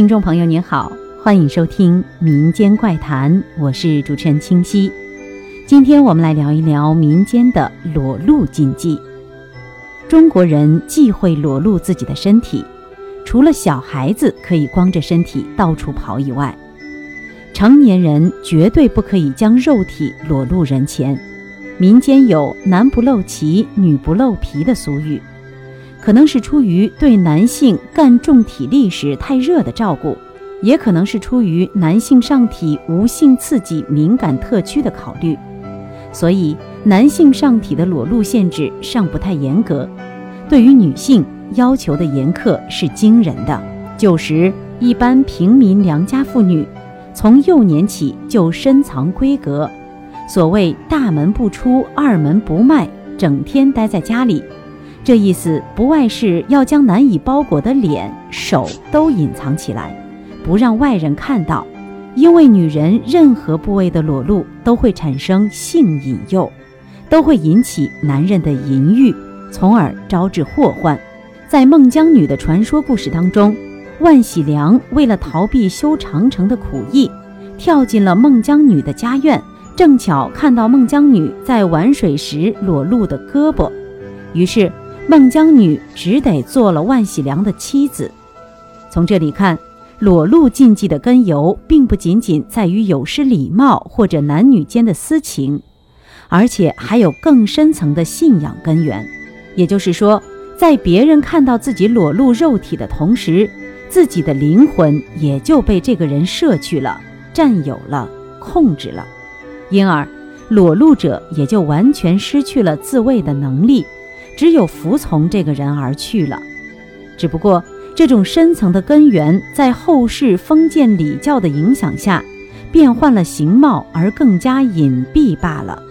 听众朋友您好，欢迎收听民间怪谈，我是主持人清溪。今天我们来聊一聊民间的裸露禁忌。中国人忌讳裸露自己的身体，除了小孩子可以光着身体到处跑以外，成年人绝对不可以将肉体裸露人前。民间有“男不露脐，女不露皮”的俗语。可能是出于对男性干重体力时太热的照顾，也可能是出于男性上体无性刺激敏感特区的考虑，所以男性上体的裸露限制尚不太严格。对于女性要求的严苛是惊人的。旧时一般平民良家妇女，从幼年起就深藏闺阁，所谓大门不出，二门不迈，整天待在家里。这意思不外是要将难以包裹的脸、手都隐藏起来，不让外人看到。因为女人任何部位的裸露都会产生性引诱，都会引起男人的淫欲，从而招致祸患。在孟姜女的传说故事当中，万喜良为了逃避修长城的苦役，跳进了孟姜女的家院，正巧看到孟姜女在玩水时裸露的胳膊，于是。孟姜女只得做了万喜良的妻子。从这里看，裸露禁忌的根由，并不仅仅在于有失礼貌或者男女间的私情，而且还有更深层的信仰根源。也就是说，在别人看到自己裸露肉体的同时，自己的灵魂也就被这个人摄去了、占有了、控制了，因而裸露者也就完全失去了自卫的能力。只有服从这个人而去了，只不过这种深层的根源，在后世封建礼教的影响下，变换了形貌而更加隐蔽罢了。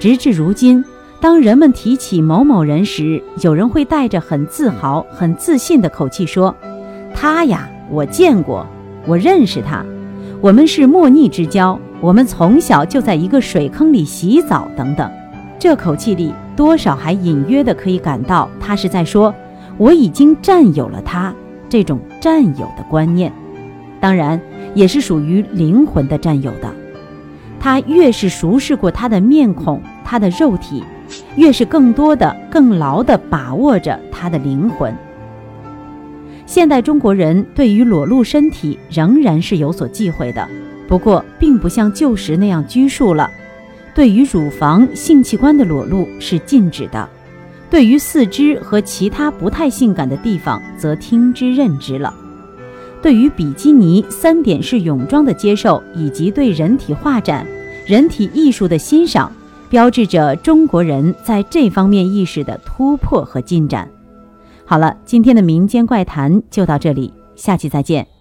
直至如今，当人们提起某某人时，有人会带着很自豪、很自信的口气说：“他呀，我见过，我认识他，我们是莫逆之交，我们从小就在一个水坑里洗澡，等等。”这口气里。多少还隐约的可以感到，他是在说我已经占有了他这种占有的观念，当然也是属于灵魂的占有的。他越是熟视过他的面孔、他的肉体，越是更多的、更牢地把握着他的灵魂。现代中国人对于裸露身体仍然是有所忌讳的，不过并不像旧时那样拘束了。对于乳房、性器官的裸露是禁止的，对于四肢和其他不太性感的地方则听之任之了。对于比基尼三点式泳装的接受，以及对人体画展、人体艺术的欣赏，标志着中国人在这方面意识的突破和进展。好了，今天的民间怪谈就到这里，下期再见。